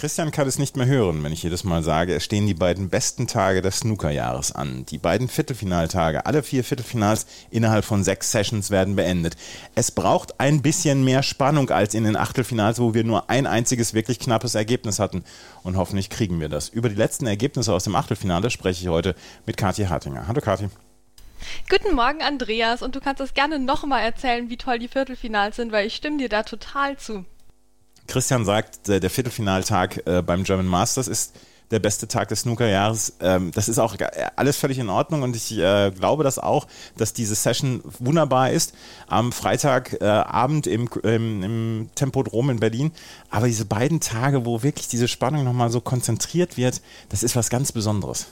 Christian kann es nicht mehr hören, wenn ich jedes Mal sage, es stehen die beiden besten Tage des Snookerjahres an. Die beiden Viertelfinaltage, alle vier Viertelfinals innerhalb von sechs Sessions werden beendet. Es braucht ein bisschen mehr Spannung als in den Achtelfinals, wo wir nur ein einziges wirklich knappes Ergebnis hatten. Und hoffentlich kriegen wir das. Über die letzten Ergebnisse aus dem Achtelfinale spreche ich heute mit Kathi Hartinger. Hallo Kathi. Guten Morgen, Andreas. Und du kannst das gerne nochmal erzählen, wie toll die Viertelfinals sind, weil ich stimme dir da total zu. Christian sagt, der Viertelfinaltag äh, beim German Masters ist der beste Tag des Snookerjahres. Ähm, das ist auch alles völlig in Ordnung und ich äh, glaube das auch, dass diese Session wunderbar ist. Am Freitagabend äh, im, im, im Tempodrom in Berlin. Aber diese beiden Tage, wo wirklich diese Spannung nochmal so konzentriert wird, das ist was ganz Besonderes.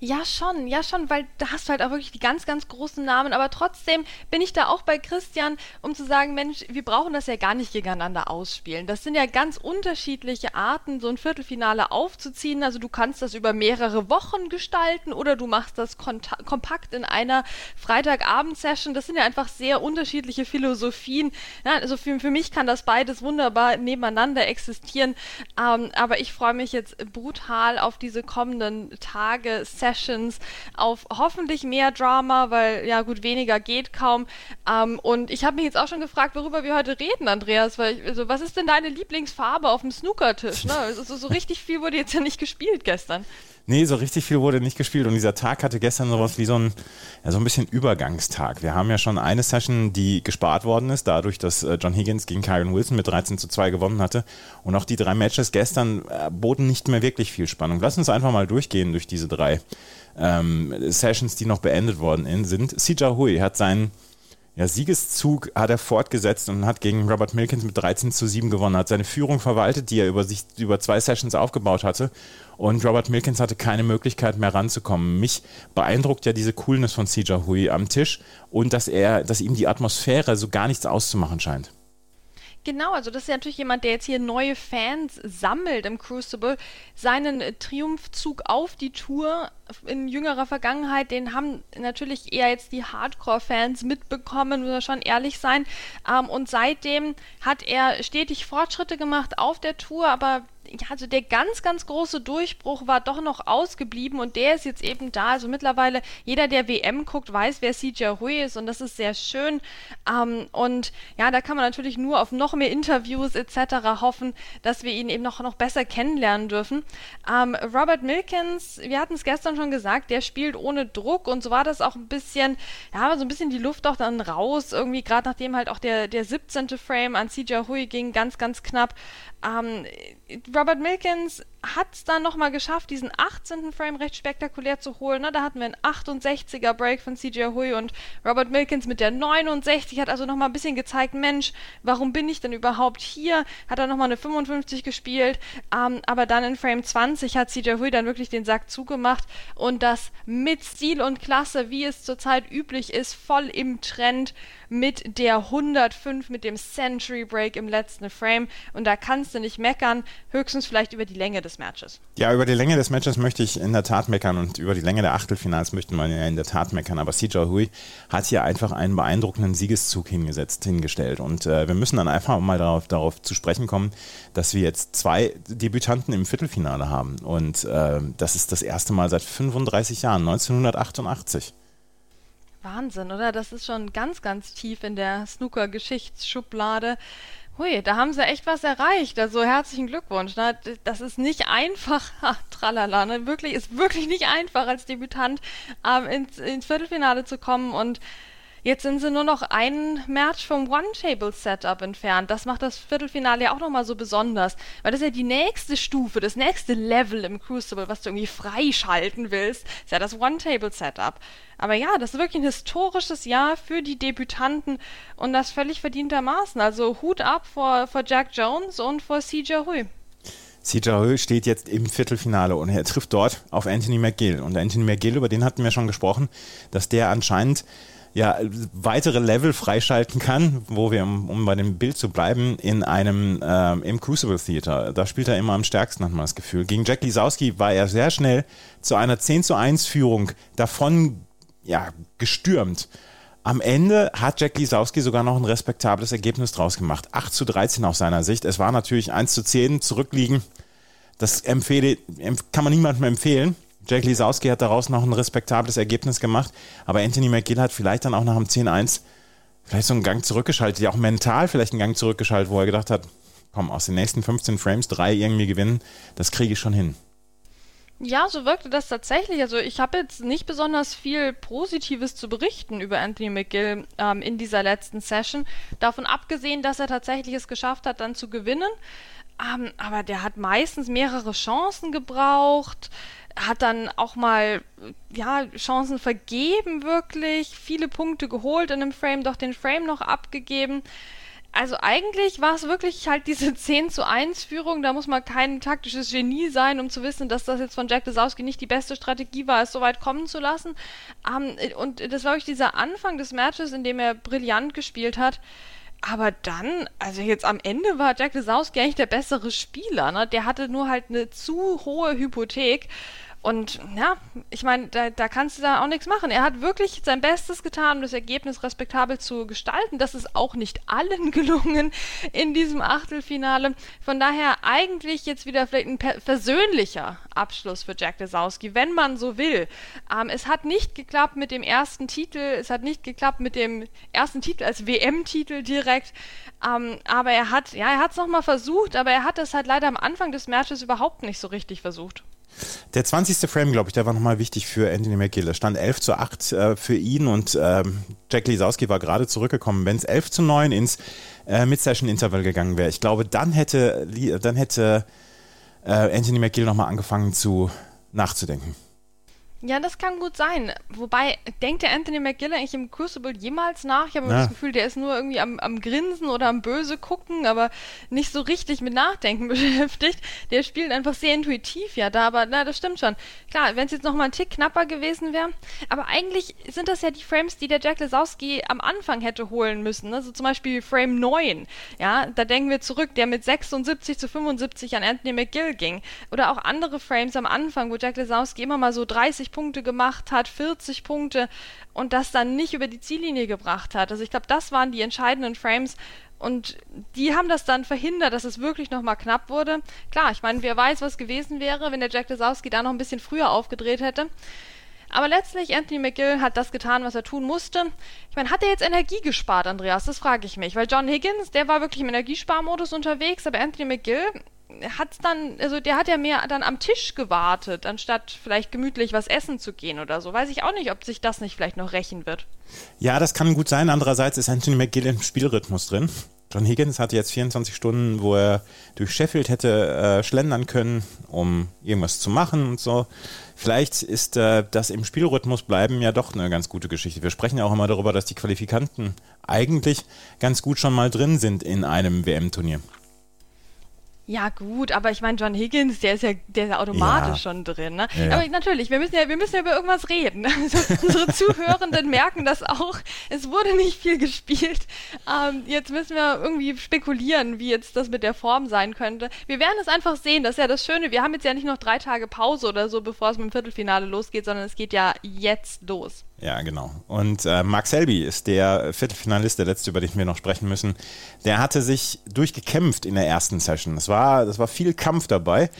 Ja, schon, ja, schon, weil da hast du halt auch wirklich die ganz, ganz großen Namen. Aber trotzdem bin ich da auch bei Christian, um zu sagen, Mensch, wir brauchen das ja gar nicht gegeneinander ausspielen. Das sind ja ganz unterschiedliche Arten, so ein Viertelfinale aufzuziehen. Also du kannst das über mehrere Wochen gestalten oder du machst das kompakt in einer Freitagabend-Session. Das sind ja einfach sehr unterschiedliche Philosophien. Ja, also für, für mich kann das beides wunderbar nebeneinander existieren. Ähm, aber ich freue mich jetzt brutal auf diese kommenden Tage. Sessions, auf hoffentlich mehr Drama, weil ja gut, weniger geht kaum. Ähm, und ich habe mich jetzt auch schon gefragt, worüber wir heute reden, Andreas, weil ich, also, was ist denn deine Lieblingsfarbe auf dem Snookertisch? Ne? Also, so richtig viel wurde jetzt ja nicht gespielt gestern. Nee, so richtig viel wurde nicht gespielt und dieser Tag hatte gestern sowas wie so ein, ja, so ein bisschen Übergangstag. Wir haben ja schon eine Session, die gespart worden ist, dadurch, dass äh, John Higgins gegen Kyron Wilson mit 13 zu 2 gewonnen hatte. Und auch die drei Matches gestern äh, boten nicht mehr wirklich viel Spannung. Lass uns einfach mal durchgehen durch diese drei ähm, Sessions, die noch beendet worden sind. Sija Hui hat seinen ja, Siegeszug hat er fortgesetzt und hat gegen Robert Milkins mit 13 zu 7 gewonnen, hat seine Führung verwaltet, die er über sich über zwei Sessions aufgebaut hatte. Und Robert Milkins hatte keine Möglichkeit mehr ranzukommen. Mich beeindruckt ja diese Coolness von Sija Hui am Tisch und dass er, dass ihm die Atmosphäre so gar nichts auszumachen scheint. Genau, also das ist natürlich jemand, der jetzt hier neue Fans sammelt im Crucible. Seinen Triumphzug auf die Tour in jüngerer Vergangenheit, den haben natürlich eher jetzt die Hardcore-Fans mitbekommen, muss man schon ehrlich sein. Ähm, und seitdem hat er stetig Fortschritte gemacht auf der Tour, aber ja, also der ganz, ganz große Durchbruch war doch noch ausgeblieben und der ist jetzt eben da. Also mittlerweile, jeder, der WM guckt, weiß, wer CJ Hui ist und das ist sehr schön. Ähm, und ja, da kann man natürlich nur auf noch mehr Interviews etc. hoffen, dass wir ihn eben noch, noch besser kennenlernen dürfen. Ähm, Robert Milkins, wir hatten es gestern schon gesagt, der spielt ohne Druck und so war das auch ein bisschen, ja, so ein bisschen die Luft auch dann raus, irgendwie gerade nachdem halt auch der, der 17. Frame an CJ Hui ging, ganz, ganz knapp. Ähm, Robert Milkins hat es dann nochmal geschafft, diesen 18. Frame recht spektakulär zu holen. Ne? Da hatten wir einen 68er Break von CJ Hui und Robert Milkins mit der 69 hat also nochmal ein bisschen gezeigt, Mensch, warum bin ich denn überhaupt hier? Hat er nochmal eine 55 gespielt, ähm, aber dann in Frame 20 hat CJ Hui dann wirklich den Sack zugemacht und das mit Stil und Klasse, wie es zurzeit üblich ist, voll im Trend mit der 105, mit dem Century Break im letzten Frame und da kannst du nicht meckern, höchstens vielleicht über die Länge des Matches. Ja, über die Länge des Matches möchte ich in der Tat meckern und über die Länge der Achtelfinals möchte man ja in der Tat meckern, aber CJ Hui hat hier einfach einen beeindruckenden Siegeszug hingesetzt, hingestellt und äh, wir müssen dann einfach mal darauf, darauf zu sprechen kommen, dass wir jetzt zwei Debütanten im Viertelfinale haben und äh, das ist das erste Mal seit 35 Jahren, 1988. Wahnsinn, oder? Das ist schon ganz, ganz tief in der Snooker-Geschichtsschublade. Hui, da haben sie echt was erreicht. Also herzlichen Glückwunsch. Ne? Das ist nicht einfach, tralala, ne? wirklich, ist wirklich nicht einfach als Debütant ähm, ins, ins Viertelfinale zu kommen und Jetzt sind sie nur noch ein Match vom One-Table-Setup entfernt. Das macht das Viertelfinale ja auch nochmal so besonders, weil das ja die nächste Stufe, das nächste Level im Crucible, was du irgendwie freischalten willst, ist ja das One-Table-Setup. Aber ja, das ist wirklich ein historisches Jahr für die Debütanten und das völlig verdientermaßen. Also Hut ab vor, vor Jack Jones und vor CJ Hui. CJ steht jetzt im Viertelfinale und er trifft dort auf Anthony McGill. Und Anthony McGill, über den hatten wir schon gesprochen, dass der anscheinend ja, weitere Level freischalten kann, wo wir, um, um bei dem Bild zu bleiben, in einem ähm, im Crucible Theater. Da spielt er immer am stärksten, hat man das Gefühl. Gegen Jack Lisowski war er sehr schnell zu einer 10 zu 1 Führung davon ja, gestürmt. Am Ende hat Jack Lisowski sogar noch ein respektables Ergebnis draus gemacht. 8 zu 13 aus seiner Sicht. Es war natürlich 1 zu 10 zurückliegen. Das empfehle, kann man niemandem empfehlen. Jack Lisowski hat daraus noch ein respektables Ergebnis gemacht, aber Anthony McGill hat vielleicht dann auch nach dem 10-1 vielleicht so einen Gang zurückgeschaltet, ja auch mental vielleicht einen Gang zurückgeschaltet, wo er gedacht hat, komm, aus den nächsten 15 Frames drei irgendwie gewinnen, das kriege ich schon hin. Ja, so wirkte das tatsächlich. Also ich habe jetzt nicht besonders viel Positives zu berichten über Anthony McGill ähm, in dieser letzten Session. Davon abgesehen, dass er tatsächlich es geschafft hat, dann zu gewinnen. Ähm, aber der hat meistens mehrere Chancen gebraucht hat dann auch mal ja, Chancen vergeben, wirklich, viele Punkte geholt in einem Frame, doch den Frame noch abgegeben. Also eigentlich war es wirklich halt diese 10 zu 1 Führung, da muss man kein taktisches Genie sein, um zu wissen, dass das jetzt von Jack Desowski nicht die beste Strategie war, es so weit kommen zu lassen. Ähm, und das war wirklich dieser Anfang des Matches, in dem er brillant gespielt hat. Aber dann, also jetzt am Ende war Jack Desowski eigentlich der bessere Spieler. Ne? Der hatte nur halt eine zu hohe Hypothek. Und ja, ich meine, da, da kannst du da auch nichts machen. Er hat wirklich sein Bestes getan, um das Ergebnis respektabel zu gestalten. Das ist auch nicht allen gelungen in diesem Achtelfinale. Von daher eigentlich jetzt wieder vielleicht ein persönlicher Abschluss für Jack Desowski, wenn man so will. Ähm, es hat nicht geklappt mit dem ersten Titel, es hat nicht geklappt mit dem ersten Titel als WM-Titel direkt. Ähm, aber er hat, ja, er hat es nochmal versucht, aber er hat es halt leider am Anfang des Matches überhaupt nicht so richtig versucht. Der 20. Frame, glaube ich, der war nochmal wichtig für Anthony McGill. Es stand 11 zu 8 äh, für ihn und ähm, Jack Lisowski war gerade zurückgekommen. Wenn es 11 zu 9 ins äh, Mid-Session-Interval gegangen wäre, ich glaube, dann hätte, dann hätte äh, Anthony McGill nochmal angefangen zu nachzudenken. Ja, das kann gut sein. Wobei, denkt der Anthony McGill eigentlich im Crucible jemals nach? Ich habe ja. das Gefühl, der ist nur irgendwie am, am Grinsen oder am Böse gucken, aber nicht so richtig mit Nachdenken beschäftigt. Der spielt einfach sehr intuitiv ja da, aber na, das stimmt schon. Klar, wenn es jetzt nochmal ein Tick knapper gewesen wäre. Aber eigentlich sind das ja die Frames, die der Jack Lesowski am Anfang hätte holen müssen. Also zum Beispiel Frame 9. Ja, da denken wir zurück, der mit 76 zu 75 an Anthony McGill ging. Oder auch andere Frames am Anfang, wo Jack Lesowski immer mal so 30 Punkte gemacht hat, 40 Punkte und das dann nicht über die Ziellinie gebracht hat. Also ich glaube, das waren die entscheidenden Frames und die haben das dann verhindert, dass es wirklich nochmal knapp wurde. Klar, ich meine, wer weiß, was gewesen wäre, wenn der Jack Lesowski da noch ein bisschen früher aufgedreht hätte. Aber letztlich, Anthony McGill hat das getan, was er tun musste. Ich meine, hat er jetzt Energie gespart, Andreas? Das frage ich mich. Weil John Higgins, der war wirklich im Energiesparmodus unterwegs, aber Anthony McGill, hat dann, also der hat ja mehr dann am Tisch gewartet, anstatt vielleicht gemütlich was essen zu gehen oder so. Weiß ich auch nicht, ob sich das nicht vielleicht noch rächen wird. Ja, das kann gut sein. Andererseits ist Anthony McGill im Spielrhythmus drin. John Higgins hatte jetzt 24 Stunden, wo er durch Sheffield hätte äh, schlendern können, um irgendwas zu machen und so. Vielleicht ist äh, das im Spielrhythmus bleiben ja doch eine ganz gute Geschichte. Wir sprechen ja auch immer darüber, dass die Qualifikanten eigentlich ganz gut schon mal drin sind in einem WM-Turnier. Ja, gut, aber ich meine, John Higgins, der ist ja, der ist ja automatisch ja. schon drin. Ne? Ja. Aber natürlich, wir müssen ja, wir müssen ja über irgendwas reden. Also, unsere Zuhörenden merken das auch. Es wurde nicht viel gespielt. Ähm, jetzt müssen wir irgendwie spekulieren, wie jetzt das mit der Form sein könnte. Wir werden es einfach sehen. Das ist ja das Schöne. Wir haben jetzt ja nicht noch drei Tage Pause oder so, bevor es mit dem Viertelfinale losgeht, sondern es geht ja jetzt los. Ja, genau. Und äh, Mark Selby ist der Viertelfinalist, der letzte, über den wir noch sprechen müssen. Der hatte sich durchgekämpft in der ersten Session. Das war, das war viel Kampf dabei.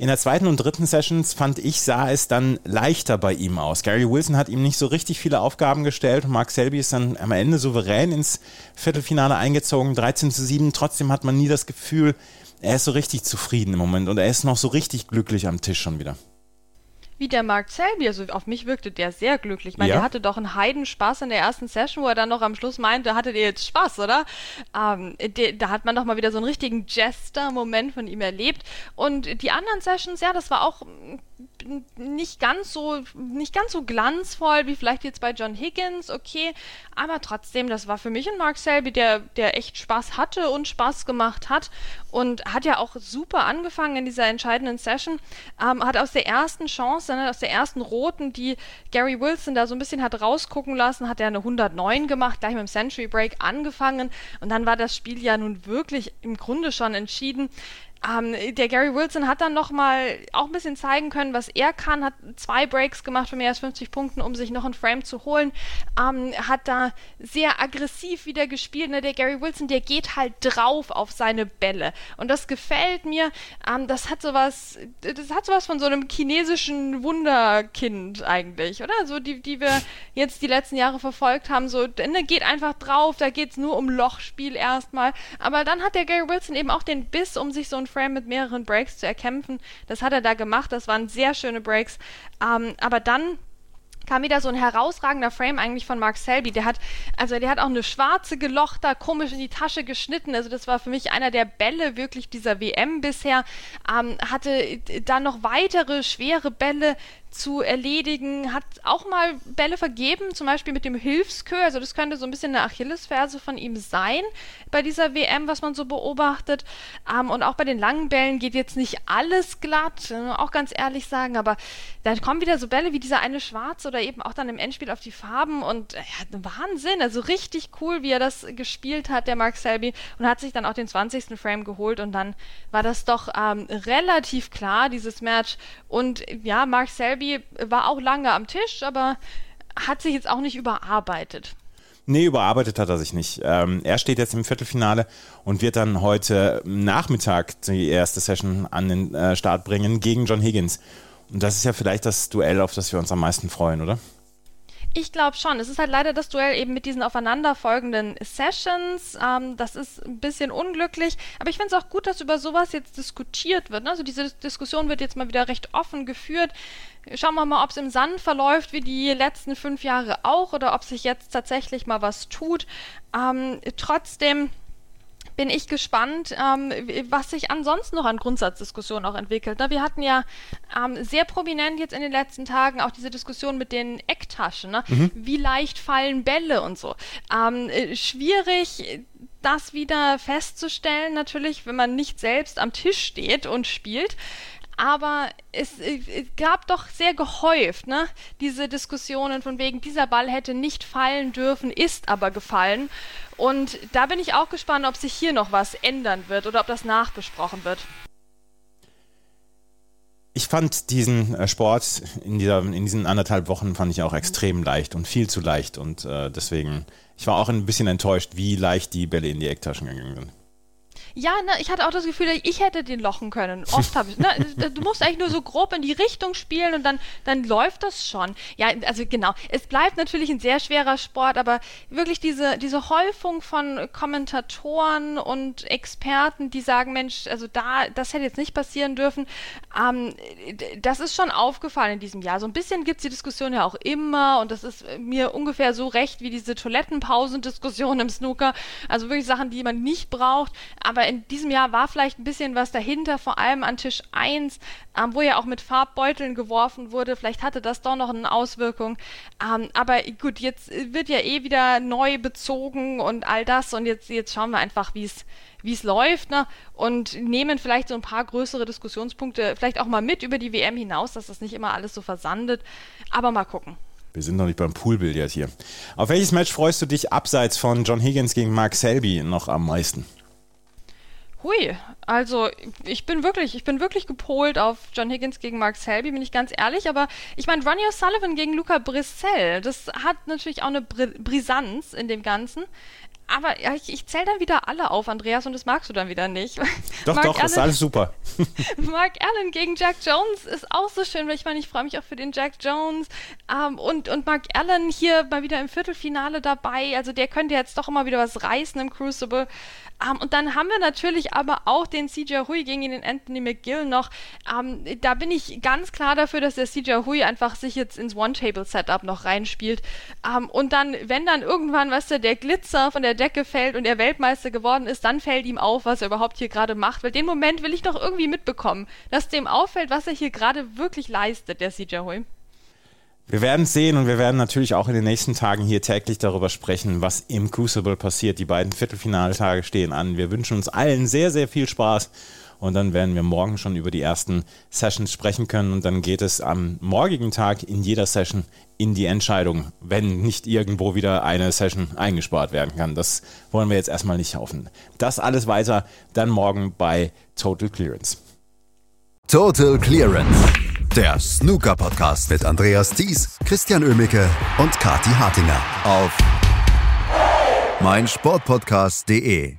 In der zweiten und dritten Sessions fand ich, sah es dann leichter bei ihm aus. Gary Wilson hat ihm nicht so richtig viele Aufgaben gestellt und Mark Selby ist dann am Ende souverän ins Viertelfinale eingezogen, 13 zu 7. Trotzdem hat man nie das Gefühl, er ist so richtig zufrieden im Moment und er ist noch so richtig glücklich am Tisch schon wieder wie der Mark Selby, also auf mich wirkte der sehr glücklich. Ich meine, ja. der hatte doch einen Heidenspaß in der ersten Session, wo er dann noch am Schluss meinte, hattet ihr jetzt Spaß, oder? Ähm, de, da hat man doch mal wieder so einen richtigen Jester-Moment von ihm erlebt. Und die anderen Sessions, ja, das war auch nicht ganz so nicht ganz so glanzvoll wie vielleicht jetzt bei John Higgins, okay, aber trotzdem, das war für mich ein Mark Selby, der der echt Spaß hatte und Spaß gemacht hat und hat ja auch super angefangen in dieser entscheidenden Session. Ähm, hat aus der ersten Chance, ne, aus der ersten roten, die Gary Wilson da so ein bisschen hat rausgucken lassen, hat er eine 109 gemacht, gleich mit dem Century Break angefangen und dann war das Spiel ja nun wirklich im Grunde schon entschieden. Ähm, der Gary Wilson hat dann nochmal auch ein bisschen zeigen können, was er kann, hat zwei Breaks gemacht für mehr als 50 Punkten, um sich noch ein Frame zu holen, ähm, hat da sehr aggressiv wieder gespielt. Ne? Der Gary Wilson, der geht halt drauf auf seine Bälle und das gefällt mir. Ähm, das hat sowas, das hat sowas von so einem chinesischen Wunderkind eigentlich, oder? So die, die wir jetzt die letzten Jahre verfolgt haben. So, ne, geht einfach drauf, da geht es nur um Lochspiel erstmal. Aber dann hat der Gary Wilson eben auch den Biss, um sich so ein Frame mit mehreren Breaks zu erkämpfen. Das hat er da gemacht. Das waren sehr schöne Breaks. Ähm, aber dann kam wieder so ein herausragender Frame eigentlich von Mark Selby. Der hat, also der hat auch eine schwarze Geloch da komisch in die Tasche geschnitten. Also das war für mich einer der Bälle wirklich dieser WM bisher. Ähm, hatte dann noch weitere schwere Bälle zu erledigen, hat auch mal Bälle vergeben, zum Beispiel mit dem Hilfskö, also das könnte so ein bisschen eine Achillesferse von ihm sein bei dieser WM, was man so beobachtet. Ähm, und auch bei den langen Bällen geht jetzt nicht alles glatt, auch ganz ehrlich sagen, aber da kommen wieder so Bälle wie dieser eine Schwarze oder eben auch dann im Endspiel auf die Farben und äh, ja, Wahnsinn, also richtig cool, wie er das gespielt hat, der Mark Selby, und hat sich dann auch den 20. Frame geholt und dann war das doch ähm, relativ klar, dieses Match. Und ja, Mark Selby war auch lange am Tisch, aber hat sich jetzt auch nicht überarbeitet. Nee, überarbeitet hat er sich nicht. Ähm, er steht jetzt im Viertelfinale und wird dann heute Nachmittag die erste Session an den äh, Start bringen gegen John Higgins. Und das ist ja vielleicht das Duell, auf das wir uns am meisten freuen, oder? Ich glaube schon. Es ist halt leider das Duell eben mit diesen aufeinanderfolgenden Sessions. Ähm, das ist ein bisschen unglücklich. Aber ich finde es auch gut, dass über sowas jetzt diskutiert wird. Ne? Also diese Diskussion wird jetzt mal wieder recht offen geführt. Schauen wir mal, ob es im Sand verläuft wie die letzten fünf Jahre auch oder ob sich jetzt tatsächlich mal was tut. Ähm, trotzdem bin ich gespannt, ähm, was sich ansonsten noch an Grundsatzdiskussionen auch entwickelt. Ne? Wir hatten ja ähm, sehr prominent jetzt in den letzten Tagen auch diese Diskussion mit den Ecktaschen. Ne? Mhm. Wie leicht fallen Bälle und so. Ähm, äh, schwierig das wieder festzustellen, natürlich, wenn man nicht selbst am Tisch steht und spielt aber es, es, gab doch sehr gehäuft, ne, diese Diskussionen von wegen, dieser Ball hätte nicht fallen dürfen, ist aber gefallen. Und da bin ich auch gespannt, ob sich hier noch was ändern wird oder ob das nachbesprochen wird. Ich fand diesen äh, Sport in, dieser, in diesen anderthalb Wochen fand ich auch extrem leicht und viel zu leicht und äh, deswegen, ich war auch ein bisschen enttäuscht, wie leicht die Bälle in die Ecktaschen gegangen sind. Ja, ne, ich hatte auch das Gefühl, ich hätte den lochen können. Oft habe ich. Ne, du musst eigentlich nur so grob in die Richtung spielen und dann, dann läuft das schon. Ja, also genau. Es bleibt natürlich ein sehr schwerer Sport, aber wirklich diese, diese Häufung von Kommentatoren und Experten, die sagen, Mensch, also da, das hätte jetzt nicht passieren dürfen, ähm, das ist schon aufgefallen in diesem Jahr. So ein bisschen gibt es die Diskussion ja auch immer und das ist mir ungefähr so recht wie diese Toilettenpausendiskussion im Snooker. Also wirklich Sachen, die man nicht braucht. Aber in diesem Jahr war vielleicht ein bisschen was dahinter, vor allem an Tisch 1, ähm, wo ja auch mit Farbbeuteln geworfen wurde. Vielleicht hatte das doch noch eine Auswirkung. Ähm, aber gut, jetzt wird ja eh wieder neu bezogen und all das. Und jetzt, jetzt schauen wir einfach, wie es wie es läuft, ne? Und nehmen vielleicht so ein paar größere Diskussionspunkte vielleicht auch mal mit über die WM hinaus, dass das nicht immer alles so versandet. Aber mal gucken. Wir sind noch nicht beim Poolbillard hier. Auf welches Match freust du dich abseits von John Higgins gegen Mark Selby noch am meisten? Hui, also ich bin wirklich, ich bin wirklich gepolt auf John Higgins gegen Mark Selby, bin ich ganz ehrlich, aber ich meine, Ronnie O'Sullivan gegen Luca Brissell, das hat natürlich auch eine Brisanz in dem Ganzen. Aber ja, ich, ich zähle dann wieder alle auf, Andreas, und das magst du dann wieder nicht. Doch, Mark doch, Allen, ist alles super. Mark Allen gegen Jack Jones ist auch so schön, weil ich meine, ich freue mich auch für den Jack Jones. Ähm, und, und Mark Allen hier mal wieder im Viertelfinale dabei. Also der könnte jetzt doch immer wieder was reißen im Crucible. Um, ähm, und dann haben wir natürlich aber auch den CJ Hui gegen den Anthony McGill noch. Um, ähm, da bin ich ganz klar dafür, dass der CJ Hui einfach sich jetzt ins One-Table-Setup noch reinspielt. Um, ähm, und dann, wenn dann irgendwann, weißt du, der Glitzer von der Decke fällt und er Weltmeister geworden ist, dann fällt ihm auf, was er überhaupt hier gerade macht. Weil den Moment will ich doch irgendwie mitbekommen, dass dem auffällt, was er hier gerade wirklich leistet, der CJ Hui. Wir werden sehen und wir werden natürlich auch in den nächsten Tagen hier täglich darüber sprechen, was im Crucible passiert. Die beiden Viertelfinaltage stehen an. Wir wünschen uns allen sehr, sehr viel Spaß und dann werden wir morgen schon über die ersten Sessions sprechen können und dann geht es am morgigen Tag in jeder Session in die Entscheidung, wenn nicht irgendwo wieder eine Session eingespart werden kann. Das wollen wir jetzt erstmal nicht hoffen. Das alles weiter dann morgen bei Total Clearance. Total Clearance. Der Snooker Podcast mit Andreas Thies, Christian Ömicke und Kati Hartinger auf meinsportpodcast.de.